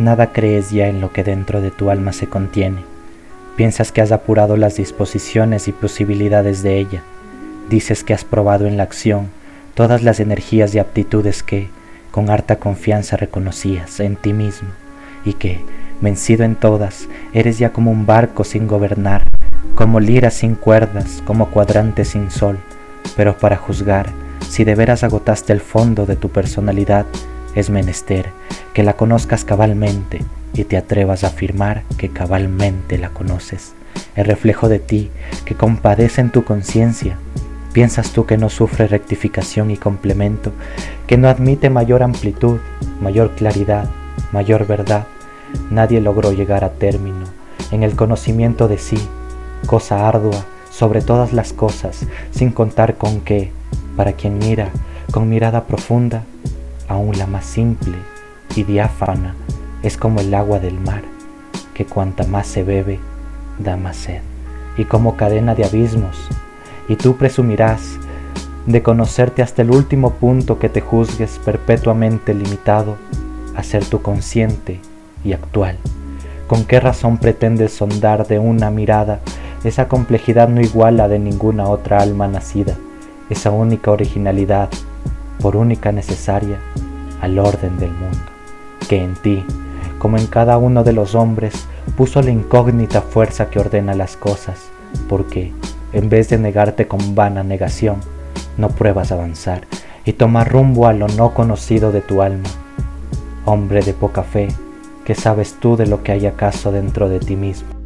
Nada crees ya en lo que dentro de tu alma se contiene. Piensas que has apurado las disposiciones y posibilidades de ella. Dices que has probado en la acción todas las energías y aptitudes que, con harta confianza, reconocías en ti mismo y que, vencido en todas, eres ya como un barco sin gobernar, como lira sin cuerdas, como cuadrante sin sol. Pero para juzgar si de veras agotaste el fondo de tu personalidad, es menester que la conozcas cabalmente y te atrevas a afirmar que cabalmente la conoces. El reflejo de ti que compadece en tu conciencia. ¿Piensas tú que no sufre rectificación y complemento, que no admite mayor amplitud, mayor claridad, mayor verdad? Nadie logró llegar a término en el conocimiento de sí, cosa ardua sobre todas las cosas, sin contar con que, para quien mira con mirada profunda, aún la más simple y diáfana. Es como el agua del mar, que cuanta más se bebe, da más sed, y como cadena de abismos, y tú presumirás de conocerte hasta el último punto que te juzgues perpetuamente limitado a ser tu consciente y actual. ¿Con qué razón pretendes sondar de una mirada esa complejidad no iguala de ninguna otra alma nacida, esa única originalidad, por única necesaria, al orden del mundo, que en ti, como en cada uno de los hombres, puso la incógnita fuerza que ordena las cosas, porque, en vez de negarte con vana negación, no pruebas avanzar y tomar rumbo a lo no conocido de tu alma. Hombre de poca fe, ¿qué sabes tú de lo que hay acaso dentro de ti mismo?